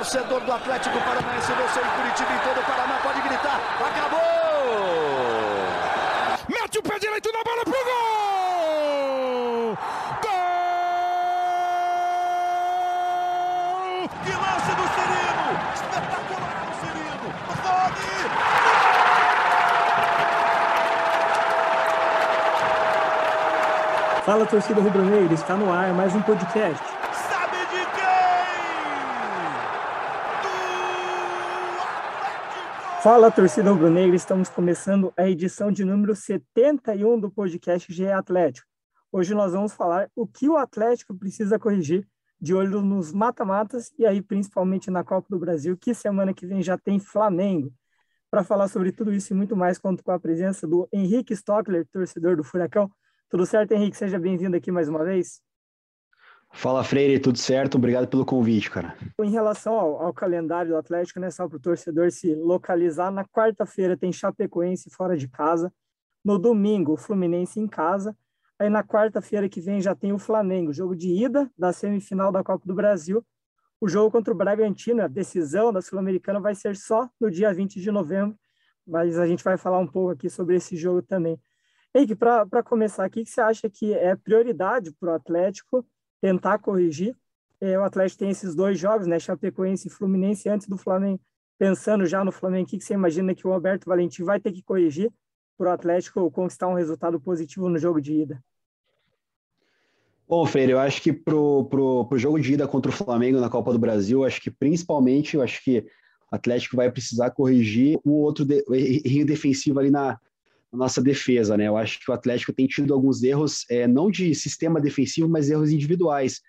torcedor do Atlético Paranaense, você em Curitiba e todo o Paraná pode gritar: acabou! Mete o pé direito na bola pro gol! Gol! Que lance do Cirino! Espetacular o Cirino! Fala torcida rubro-negra, está no ar mais um podcast. Sabe de quem? Do Atlético! Fala torcida rubro-negra, estamos começando a edição de número 71 do podcast GE Atlético. Hoje nós vamos falar o que o Atlético precisa corrigir de olho nos mata-matas e aí principalmente na Copa do Brasil, que semana que vem já tem Flamengo. Para falar sobre tudo isso e muito mais, conto com a presença do Henrique Stockler, torcedor do Furacão. Tudo certo, Henrique? Seja bem-vindo aqui mais uma vez. Fala Freire, tudo certo? Obrigado pelo convite, cara. Em relação ao, ao calendário do Atlético, né, só para o torcedor se localizar, na quarta-feira tem Chapecoense fora de casa, no domingo Fluminense em casa, aí na quarta-feira que vem já tem o Flamengo, jogo de ida da semifinal da Copa do Brasil, o jogo contra o Bragantino, a decisão da Sul-Americana vai ser só no dia 20 de novembro, mas a gente vai falar um pouco aqui sobre esse jogo também. Henrique, para começar aqui, o que você acha que é prioridade para o Atlético tentar corrigir? É, o Atlético tem esses dois jogos, né? Chapecoense e Fluminense antes do Flamengo. Pensando já no Flamengo, o que você imagina que o Alberto Valentim vai ter que corrigir para o Atlético conquistar um resultado positivo no jogo de ida? Bom, Freire, eu acho que pro, pro, pro jogo de ida contra o Flamengo na Copa do Brasil, acho que principalmente, eu acho que o Atlético vai precisar corrigir o outro de, defensivo ali na, na, nossa defesa, né? Eu acho que o Atlético tem tido alguns erros, é, não de sistema defensivo, mas erros individuais.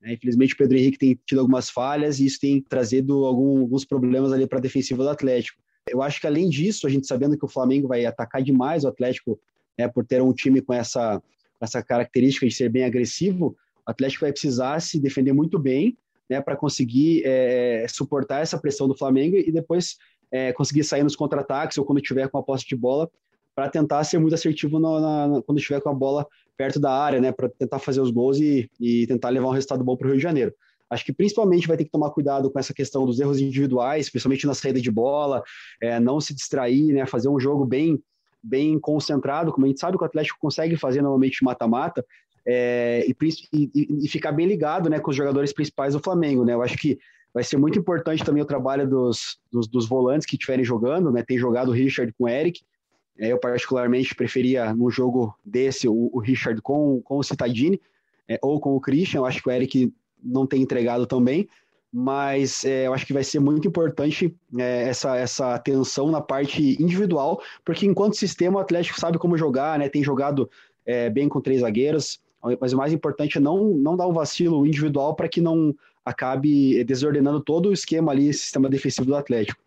Né? Infelizmente, o Pedro Henrique tem tido algumas falhas e isso tem trazido algum, alguns problemas ali para a defensiva do Atlético. Eu acho que além disso, a gente sabendo que o Flamengo vai atacar demais o Atlético, né, por ter um time com essa essa característica de ser bem agressivo, o Atlético vai precisar se defender muito bem, né, para conseguir é, suportar essa pressão do Flamengo e depois é, conseguir sair nos contra-ataques ou quando tiver com a posse de bola, para tentar ser muito assertivo no, na, quando estiver com a bola perto da área, né, para tentar fazer os gols e, e tentar levar um resultado bom para o Rio de Janeiro. Acho que principalmente vai ter que tomar cuidado com essa questão dos erros individuais, principalmente na saída de bola, é, não se distrair, né, fazer um jogo bem bem concentrado, como a gente sabe que o Atlético consegue fazer normalmente mata-mata, é, e, e, e, ficar bem ligado né, com os jogadores principais do Flamengo. Né? Eu acho que vai ser muito importante também o trabalho dos, dos, dos volantes que estiverem jogando, né? tem jogado o Richard com o Eric, eu particularmente preferia num jogo desse o, o Richard com, com o Citadini, é, ou com o Christian, eu acho que o Eric não tem entregado também, mas é, eu acho que vai ser muito importante é, essa, essa atenção na parte individual, porque enquanto sistema o Atlético sabe como jogar, né, tem jogado é, bem com três zagueiros, mas o mais importante é não, não dar um vacilo individual para que não acabe desordenando todo o esquema ali, sistema defensivo do Atlético.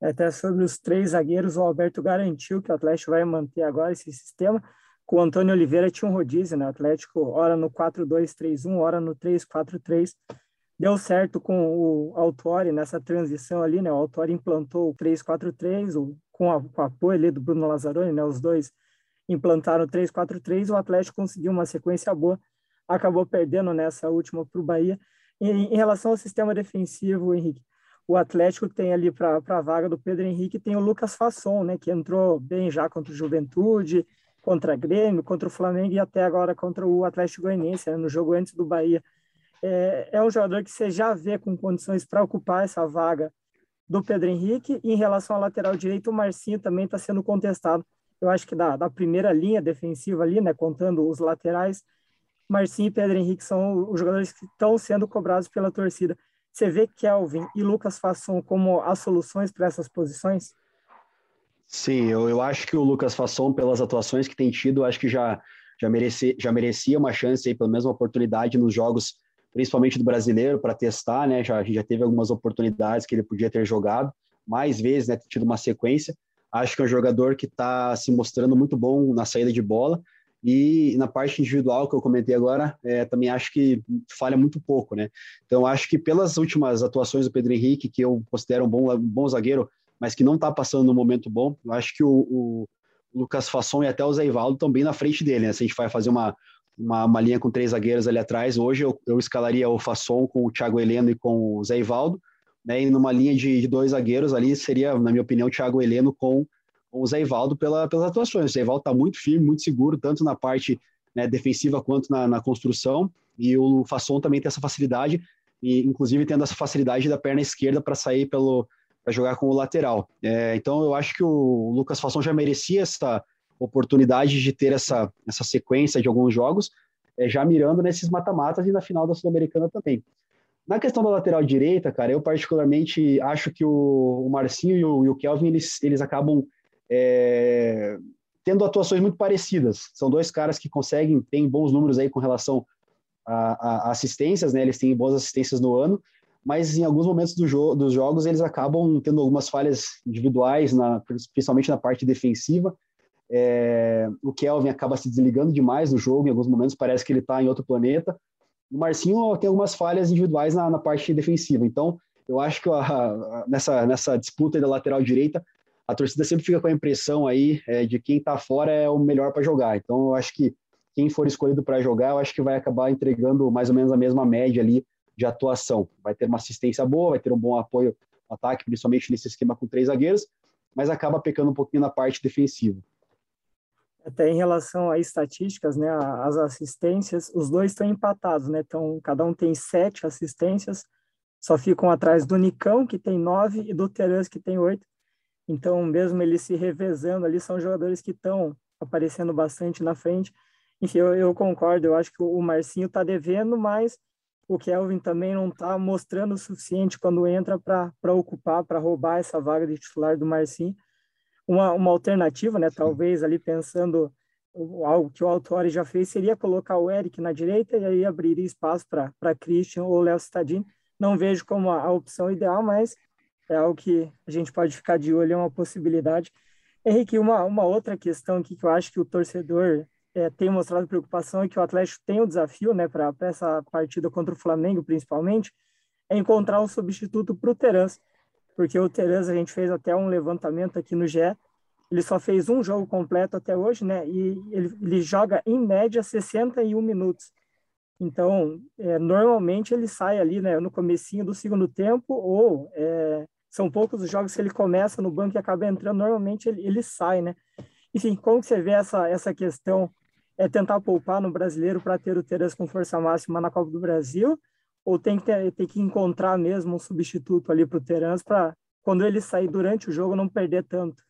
Até sobre os três zagueiros, o Alberto garantiu que o Atlético vai manter agora esse sistema. Com o Antônio Oliveira tinha um rodízio, né? O Atlético, hora no 4-2-3-1, hora no 3-4-3 deu certo com o Autori nessa transição ali, né? O Autori implantou o 3-4-3, com, com o apoio ali do Bruno Lazzaroni, né? Os dois implantaram o 3-4-3, o Atlético conseguiu uma sequência boa, acabou perdendo nessa última para o Bahia. Em, em, relação ao sistema defensivo, Henrique, o Atlético tem ali para a vaga do Pedro Henrique, tem o Lucas Fasson, né? Que entrou bem já contra o Juventude, contra a Grêmio, contra o Flamengo e até agora contra o Atlético Goianiense, né? no jogo antes do Bahia é, é um jogador que você já vê com condições para ocupar essa vaga do Pedro Henrique. E em relação ao lateral direito, o Marcinho também está sendo contestado. Eu acho que da, da primeira linha defensiva ali, né, contando os laterais, Marcinho e Pedro Henrique são os jogadores que estão sendo cobrados pela torcida. Você vê Kelvin e Lucas Fasson como as soluções para essas posições? Sim, eu, eu acho que o Lucas Fasson, pelas atuações que tem tido, acho que já, já, merece, já merecia uma chance, aí, pelo menos uma oportunidade nos jogos principalmente do brasileiro, para testar, né? Já, já teve algumas oportunidades que ele podia ter jogado, mais vezes, né? Tido uma sequência. Acho que é um jogador que está se mostrando muito bom na saída de bola. E na parte individual que eu comentei agora, é, também acho que falha muito pouco, né? Então, acho que pelas últimas atuações do Pedro Henrique, que eu considero um bom, um bom zagueiro, mas que não está passando num momento bom, eu acho que o, o Lucas Fasson e até o Zé Ivaldo estão bem na frente dele, né? Se a gente vai fazer uma, uma, uma linha com três zagueiros ali atrás. Hoje eu, eu escalaria o Fasson com o Thiago Heleno e com o Zé Ivaldo. né, e numa linha de, de, dois zagueiros ali seria, na minha opinião, o Thiago Heleno com o Zé Ivaldo pela, pelas atuações. O Zé Ivaldo está muito firme, muito seguro, tanto na parte né, defensiva quanto na, na, construção, e o Fasson também tem essa facilidade, e inclusive tendo essa facilidade da perna esquerda para sair pelo para jogar com o lateral. É, então eu acho que o Lucas Fasson já merecia essa oportunidade de ter essa, essa sequência de alguns jogos, é, já mirando nesses mata-matas e na final da Sul-Americana também. Na questão da lateral direita, cara, eu particularmente acho que o, o Marcinho e o, e o, Kelvin, eles, eles acabam é, tendo atuações muito parecidas. São dois caras que conseguem, têm bons números aí com relação a, a assistências, né? Eles têm boas assistências no ano, mas em alguns momentos do jo dos jogos eles acabam tendo algumas falhas individuais, na, principalmente na parte defensiva, é, o Kelvin acaba se desligando demais do jogo, em alguns momentos parece que ele está em outro planeta. O Marcinho tem algumas falhas individuais na, na parte defensiva. Então, eu acho que a, a, nessa, nessa disputa da lateral direita, a torcida sempre fica com a impressão aí é, de quem está fora é o melhor para jogar. Então, eu acho que quem for escolhido para jogar, eu acho que vai acabar entregando mais ou menos a mesma média ali de atuação. Vai ter uma assistência boa, vai ter um bom apoio no ataque, principalmente nesse esquema com três zagueiros, mas acaba pecando um pouquinho na parte defensiva até em relação a estatísticas, né, as assistências, os dois estão empatados, né, então cada um tem sete assistências, só ficam atrás do Nicão, que tem nove, e do Terence, que tem oito, então mesmo eles se revezando ali, são jogadores que estão aparecendo bastante na frente, enfim, eu, eu concordo, eu acho que o Marcinho está devendo, mas o Kelvin também não está mostrando o suficiente quando entra para ocupar, para roubar essa vaga de titular do Marcinho, uma, uma alternativa, né? Talvez ali pensando algo que o Autori já fez seria colocar o Eric na direita e aí abriria espaço para Christian ou Léo Cittadini. Não vejo como a, a, opção ideal, mas é algo que a gente pode ficar de olho, é uma possibilidade. Henrique, uma, uma outra questão aqui que eu acho que o torcedor é, tem mostrado preocupação é que o Atlético tem o um desafio, né, para essa partida contra o Flamengo, principalmente, é encontrar um substituto para o Terence porque o Tereza, a gente fez até um levantamento aqui no GE, ele só fez um jogo completo até hoje, né? E ele, ele joga, em média, 61 minutos. Então, é, normalmente ele sai ali, né, no comecinho do segundo tempo, ou é, são poucos os jogos que ele começa no banco e acaba entrando, normalmente ele, ele sai, né? Enfim, como que você vê essa, essa questão? É tentar poupar no brasileiro para ter o Tereza com força máxima na Copa do Brasil? ou tem que, ter, tem que encontrar mesmo um substituto ali para o Terans para quando ele sair durante o jogo não perder tanto?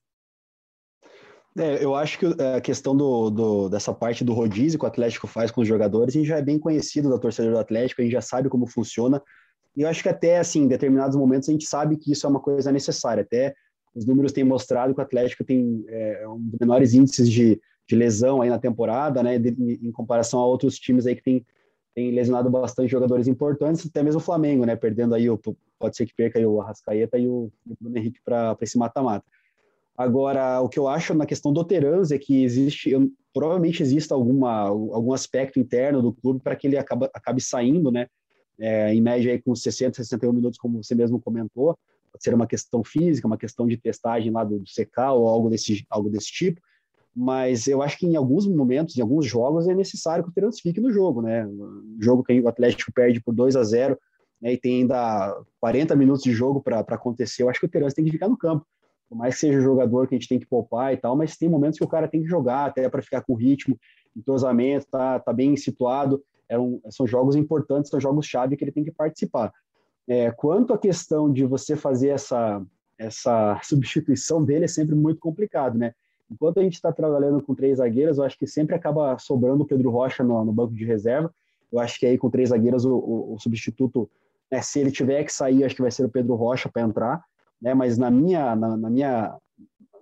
É, eu acho que é, a questão do, do, dessa parte do rodízio que o Atlético faz com os jogadores, a gente já é bem conhecido da torcedor do Atlético, a gente já sabe como funciona. E eu acho que até, assim, em determinados momentos a gente sabe que isso é uma coisa necessária. Até os números têm mostrado que o Atlético tem é, um dos menores índices de, de lesão aí na temporada, né, de, em comparação a outros times aí que tem tem lesionado bastante jogadores importantes, até mesmo o Flamengo, né? Perdendo aí, o, pode ser que perca aí o Arrascaeta e o, Bruno Henrique para esse mata-mata. Agora, o que eu acho na questão do Terans é que existe, eu, provavelmente exista alguma, algum aspecto interno do clube para que ele acaba, acabe saindo, né? É, em média aí com 60, 61 minutos, como você mesmo comentou. Pode ser uma questão física, uma questão de testagem lá do, do CK ou algo desse, algo desse tipo mas eu acho que em alguns momentos, em alguns jogos, é necessário que o Terence fique no jogo, né? Um jogo que o Atlético perde por 2 a 0 né, e tem ainda 40 minutos de jogo para acontecer, eu acho que o Terence tem que ficar no campo. Por mais que seja jogador que a gente tem que poupar e tal, mas tem momentos que o cara tem que jogar até para ficar com ritmo, entrosamento, tá, tá bem situado. É são jogos importantes, são jogos-chave que ele tem que participar. É, quanto à questão de você fazer essa, essa substituição dele, é sempre muito complicado, né? Enquanto a gente está trabalhando com três zagueiras, eu acho que sempre acaba sobrando o Pedro Rocha no, no banco de reserva. Eu acho que aí com três zagueiras o, o, o substituto, né, se ele tiver que sair, acho que vai ser o Pedro Rocha para entrar. Né, mas na minha, na, na, minha,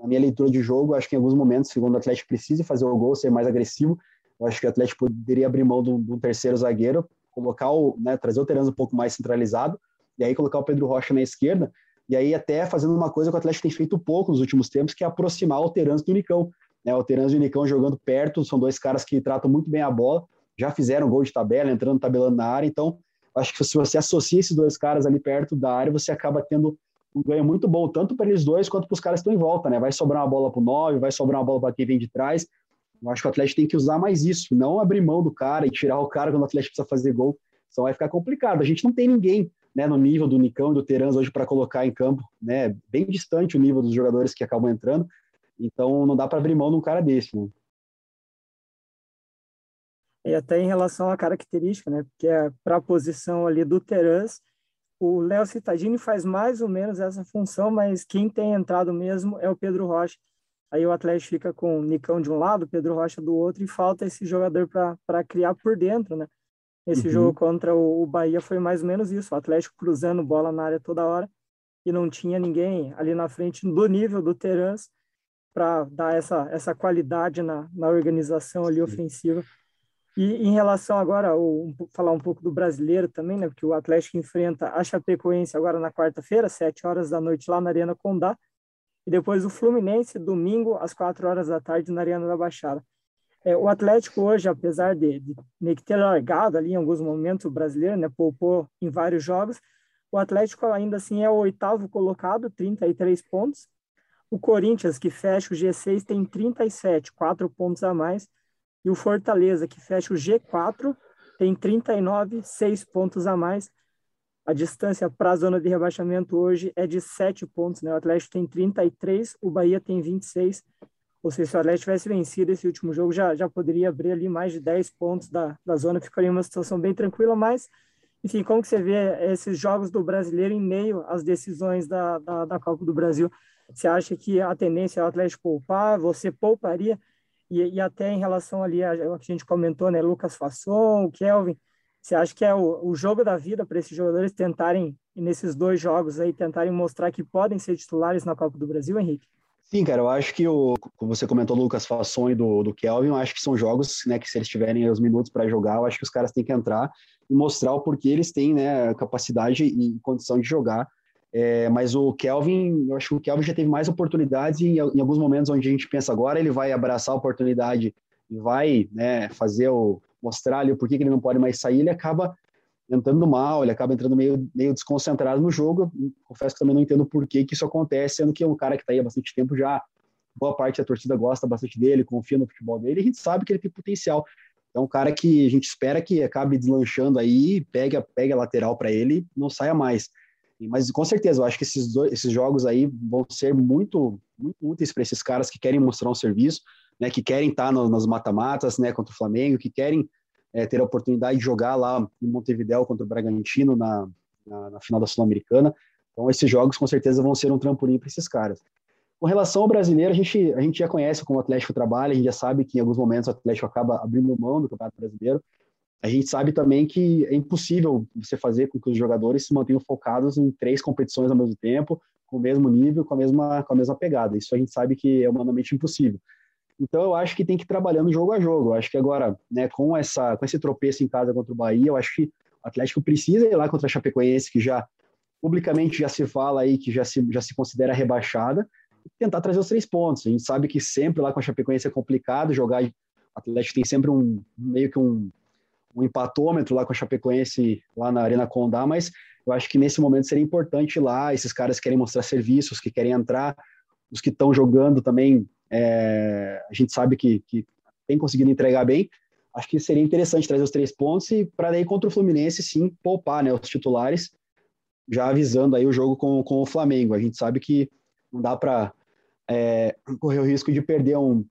na minha leitura de jogo, acho que em alguns momentos, segundo o Atlético precisa fazer o gol, ser mais agressivo, eu acho que o Atlético poderia abrir mão de um, de um terceiro zagueiro, colocar o, né, trazer o Terence um pouco mais centralizado, e aí colocar o Pedro Rocha na esquerda, e aí até fazendo uma coisa que o Atlético tem feito pouco nos últimos tempos, que é aproximar o Terans do Unicão. Né? O Terans e o Unicão jogando perto, são dois caras que tratam muito bem a bola, já fizeram gol de tabela, entrando, tabelando na área, então acho que se você associa esses dois caras ali perto da área, você acaba tendo um ganho muito bom, tanto para eles dois quanto para os caras que estão em volta, né? Vai sobrar uma bola para o 9, vai sobrar uma bola para quem vem de trás. Eu acho que o Atlético tem que usar mais isso, não abrir mão do cara e tirar o cara quando o Atlético precisa fazer gol, senão vai ficar complicado. A gente não tem ninguém né, no nível do Nicão e do Terans hoje para colocar em campo, né, bem distante o nível dos jogadores que acabam entrando. Então não dá para abrir mão de um cara desse, né? E até em relação à característica, né? Porque é para a posição ali do Terans, o Léo Cittadini faz mais ou menos essa função, mas quem tem entrado mesmo é o Pedro Rocha. Aí o Atlético fica com o Nicão de um lado, Pedro Rocha do outro, e falta esse jogador para criar por dentro, né? Esse uhum. jogo contra o, o Bahia foi mais ou menos isso, o Atlético cruzando bola na área toda hora e não tinha ninguém ali na frente do nível do Terans para dar essa, essa qualidade na, na organização ali Sim. ofensiva e em relação agora, falar um pouco do brasileiro também, né? Porque o Atlético enfrenta a Chapecoense agora na quarta-feira, sete horas da noite, lá na Arena Condá. E depois o Fluminense, domingo, às quatro horas da tarde, na Arena da Baixada. É, o Atlético hoje, apesar de, de que ter largado ali em alguns momentos o brasileiro, né? Poupou em vários jogos. O Atlético ainda assim é o oitavo colocado, 33 pontos. O Corinthians, que fecha o G6, tem 37, quatro pontos a mais. E o Fortaleza, que fecha o G4, tem 39, 6 pontos a mais. A distância para a zona de rebaixamento hoje é de 7 pontos. Né? O Atlético tem 33, o Bahia tem 26. Ou seja, se o Atlético tivesse vencido esse último jogo, já, já poderia abrir ali mais de 10 pontos da, da zona, ficaria uma situação bem tranquila, mas, enfim, como que você vê esses jogos do brasileiro em meio às decisões da, da, da Copa do Brasil? Você acha que a tendência é o Atlético poupar? Você pouparia? E, e até em relação ali a, a que a gente comentou, né, Lucas Fasson, o Kelvin, você acha que é o, o jogo da vida para esses jogadores tentarem, nesses dois jogos aí, tentarem mostrar que podem ser titulares na Copa do Brasil, Henrique? Sim, cara, eu acho que o, como você comentou, Lucas Fasson e do, do Kelvin, eu acho que são jogos, né, que se eles tiverem os minutos para jogar, eu acho que os caras têm que entrar e mostrar o porquê eles têm, né, capacidade e condição de jogar é, mas o Kelvin, eu acho que o Kelvin já teve mais oportunidades e em alguns momentos onde a gente pensa agora, ele vai abraçar a oportunidade e vai né, fazer o mostrar ali o porquê que ele não pode mais sair, ele acaba entrando mal, ele acaba entrando meio, meio desconcentrado no jogo. Confesso que também não entendo por que, que isso acontece, sendo que é um cara que está aí há bastante tempo já, boa parte da torcida gosta bastante dele, confia no futebol dele, e a gente sabe que ele tem potencial. É um cara que a gente espera que acabe deslanchando aí, pegue, pegue a lateral para ele, não saia mais. Mas com certeza, eu acho que esses, dois, esses jogos aí vão ser muito, muito úteis para esses caras que querem mostrar um serviço, né, que querem estar tá no, nas mata-matas né, contra o Flamengo, que querem é, ter a oportunidade de jogar lá em Montevideo contra o Bragantino na, na, na final da Sul-Americana. Então, esses jogos com certeza vão ser um trampolim para esses caras. Com relação ao brasileiro, a gente, a gente já conhece como o Atlético trabalha, a gente já sabe que em alguns momentos o Atlético acaba abrindo mão do Campeonato Brasileiro, a gente sabe também que é impossível você fazer com que os jogadores se mantenham focados em três competições ao mesmo tempo, com o mesmo nível, com a mesma, com a mesma pegada. Isso a gente sabe que é humanamente impossível. Então eu acho que tem que ir trabalhando jogo a jogo. Eu acho que agora, né, com essa com esse tropeço em casa contra o Bahia, eu acho que o Atlético precisa ir lá contra a Chapecoense, que já publicamente já se fala aí que já se já se considera rebaixada, e tentar trazer os três pontos. A gente sabe que sempre lá com a Chapecoense é complicado jogar. O Atlético tem sempre um meio que um um empatômetro lá com a Chapecoense lá na Arena Condá, mas eu acho que nesse momento seria importante ir lá, esses caras querem mostrar serviços, que querem entrar, os que estão jogando também, é, a gente sabe que, que tem conseguido entregar bem, acho que seria interessante trazer os três pontos e para daí contra o Fluminense sim poupar né, os titulares, já avisando aí o jogo com, com o Flamengo. A gente sabe que não dá para é, correr o risco de perder um,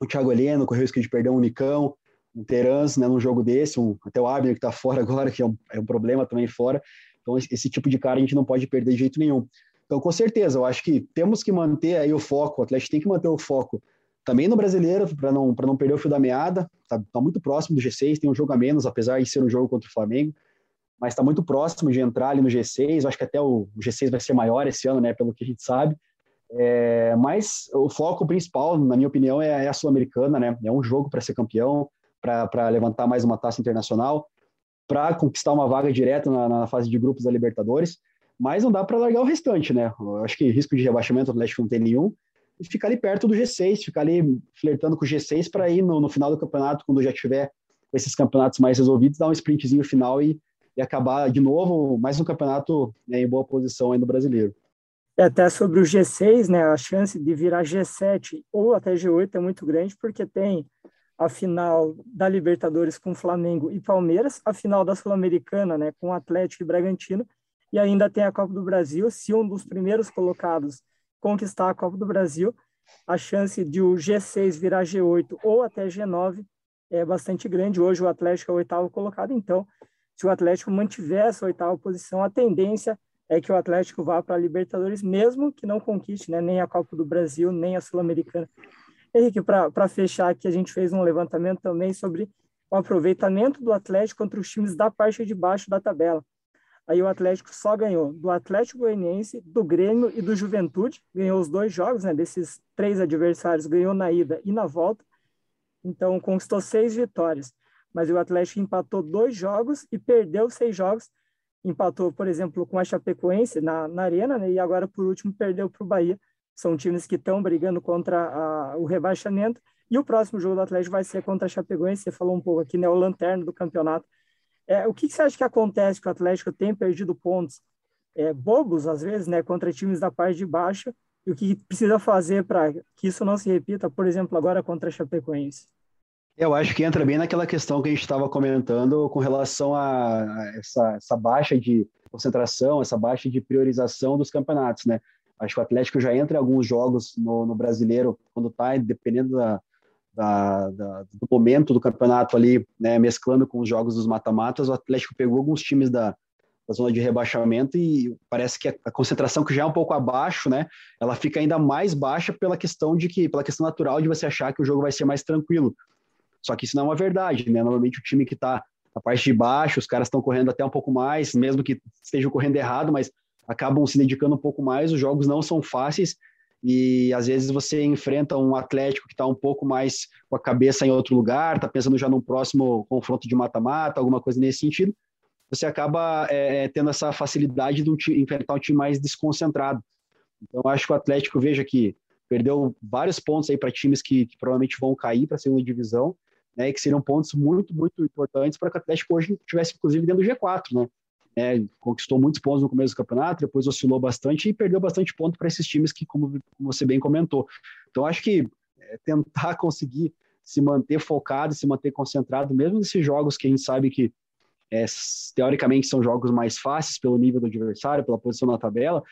o Thiago Heleno, correr o risco de perder um Nicão, um Terans né, num jogo desse, um, até o Abner que está fora agora, que é um, é um problema também fora. Então, esse tipo de cara a gente não pode perder de jeito nenhum. Então, com certeza, eu acho que temos que manter aí o foco, o Atlético tem que manter o foco também no brasileiro, para não, não perder o fio da meada. Está tá muito próximo do G6, tem um jogo a menos, apesar de ser um jogo contra o Flamengo, mas está muito próximo de entrar ali no G6. Eu acho que até o, o G6 vai ser maior esse ano, né, pelo que a gente sabe. É, mas o foco principal, na minha opinião, é, é a Sul-Americana, né? É um jogo para ser campeão para levantar mais uma taça internacional, para conquistar uma vaga direta na, na, fase de grupos da Libertadores, mas não dá para largar o restante, né? Eu acho que risco de rebaixamento o Atlético não tem nenhum, e ficar ali perto do G6, ficar ali flertando com o G6 para ir no, no, final do campeonato, quando já tiver esses campeonatos mais resolvidos, dar um sprintzinho final e, e acabar de novo mais um campeonato né, em boa posição aí no brasileiro. É, até sobre o G6, né, a chance de virar G7 ou até G8 é muito grande, porque tem a final da Libertadores com Flamengo e Palmeiras, a final da Sul-Americana, né, com Atlético e Bragantino, E ainda tem a Copa do Brasil. Se um dos primeiros colocados conquistar a Copa do Brasil, a chance de o G6 virar G8 ou até G9 é bastante grande. Hoje o Atlético é o oitavo colocado, então, se o Atlético mantiver essa oitava posição, a tendência é que o Atlético vá para a Libertadores, mesmo que não conquiste né, nem a Copa do Brasil, nem a Sul-Americana. Henrique, para fechar aqui, a gente fez um levantamento também sobre o aproveitamento do Atlético contra os times da parte de baixo da tabela. Aí o Atlético só ganhou do Atlético Goianiense, do Grêmio e do Juventude. Ganhou os dois jogos, né? Desses três adversários, ganhou na ida e na volta. Então, conquistou seis vitórias. Mas o Atlético empatou dois jogos e perdeu seis jogos. Empatou, por exemplo, com a Chapecoense na, na Arena, né? E agora, por último, perdeu para o Bahia. São times que estão brigando contra a, o rebaixamento. E o próximo jogo do Atlético vai ser contra a Chapecoense. Você falou um pouco aqui, né? O lanterna do campeonato é, o que, que, você acha que acontece que o Atlético tem perdido pontos é, bobos, às vezes, né, contra times da parte de baixo, e o que precisa fazer para que isso não se repita, por exemplo, agora contra a Chapecoense? Eu acho que entra bem naquela questão que a gente estava comentando com relação a essa, essa baixa de concentração, essa baixa de priorização dos campeonatos, né? Acho que o Atlético já entra em alguns jogos no, no brasileiro, quando está, dependendo da, da, da, do momento do campeonato ali, né, mesclando com os jogos dos mata-matas, o Atlético pegou alguns times da, da zona de rebaixamento e parece que a, concentração que já é um pouco abaixo, né, ela fica ainda mais baixa pela questão de que, pela questão natural de você achar que o jogo vai ser mais tranquilo. Só que isso não é uma verdade, né? Normalmente o time que está na parte de baixo, os caras estão correndo até um pouco mais, mesmo que estejam correndo errado, mas acabam se dedicando um pouco mais. Os jogos não são fáceis e às vezes você enfrenta um Atlético que está um pouco mais com a cabeça em outro lugar, está pensando já num próximo confronto de mata-mata, alguma coisa nesse sentido, você acaba é, é tendo essa facilidade de enfrentar um time mais desconcentrado. Então, acho que o Atlético, veja que perdeu vários pontos aí para times que, que, provavelmente vão cair para a segunda divisão, né, que seriam pontos muito, muito importantes para que o Atlético hoje estivesse, inclusive, dentro do G4, né? É, conquistou muitos pontos no começo do campeonato, depois oscilou bastante e perdeu bastante ponto para esses times que, como, como, você bem comentou. Então, acho que é, tentar conseguir se manter focado, se manter concentrado, mesmo nesses jogos que a gente sabe que é, teoricamente são jogos mais fáceis pelo nível do adversário, pela posição na tabela,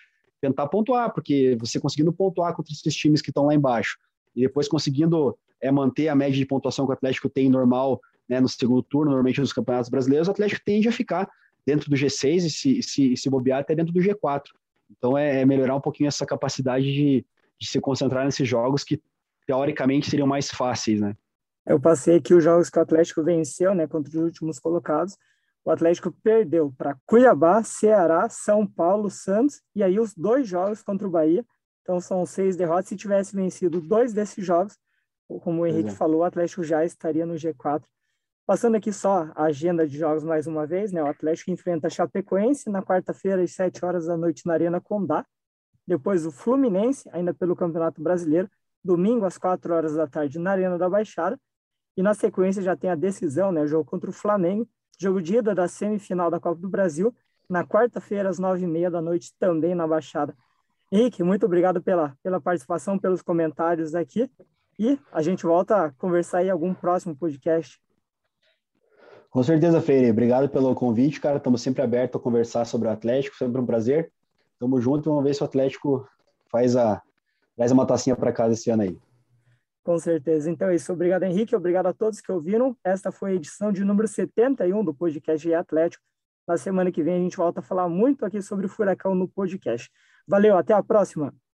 tentar pontuar, porque você conseguindo pontuar contra esses times que estão lá embaixo e depois conseguindo é, manter a média de pontuação que o Atlético tem normal né, no segundo turno, normalmente nos campeonatos brasileiros, o Atlético tende a ficar dentro do G6 e se, se, se bobear até dentro do G4. Então é, é melhorar um pouquinho essa capacidade de, de se concentrar nesses jogos que teoricamente seriam mais fáceis, né? Eu passei aqui os jogos que o Atlético venceu, né, contra os últimos colocados. O Atlético perdeu para Cuiabá, Ceará, São Paulo, Santos e aí os dois jogos contra o Bahia. Então são seis derrotas. Se tivesse vencido dois desses jogos, como o Henrique é. falou, o Atlético já estaria no G4. Passando aqui só a agenda de jogos mais uma vez, né? O Atlético enfrenta a Chapecoense na quarta-feira às 7 horas da noite na Arena Condá. Depois o Fluminense, ainda pelo Campeonato Brasileiro, domingo às 4 horas da tarde na Arena da Baixada. E na sequência já tem a decisão, né? O jogo contra o Flamengo, jogo de ida da semifinal da Copa do Brasil, na quarta-feira às 9h30 da noite também na Baixada. Henrique, muito obrigado pela, pela participação, pelos comentários aqui. E a gente volta a conversar em algum próximo podcast. Com certeza, Freire. Obrigado pelo convite, cara. Estamos sempre abertos a conversar sobre o Atlético, sempre um prazer. Tamo junto, vamos ver se o Atlético faz a, traz uma tacinha para casa esse ano aí. Com certeza. Então é isso. Obrigado, Henrique. Obrigado a todos que ouviram. Esta foi a edição de número 71 do podcast Atlético. Na semana que vem a gente volta a falar muito aqui sobre o Furacão no podcast. Valeu, até a próxima.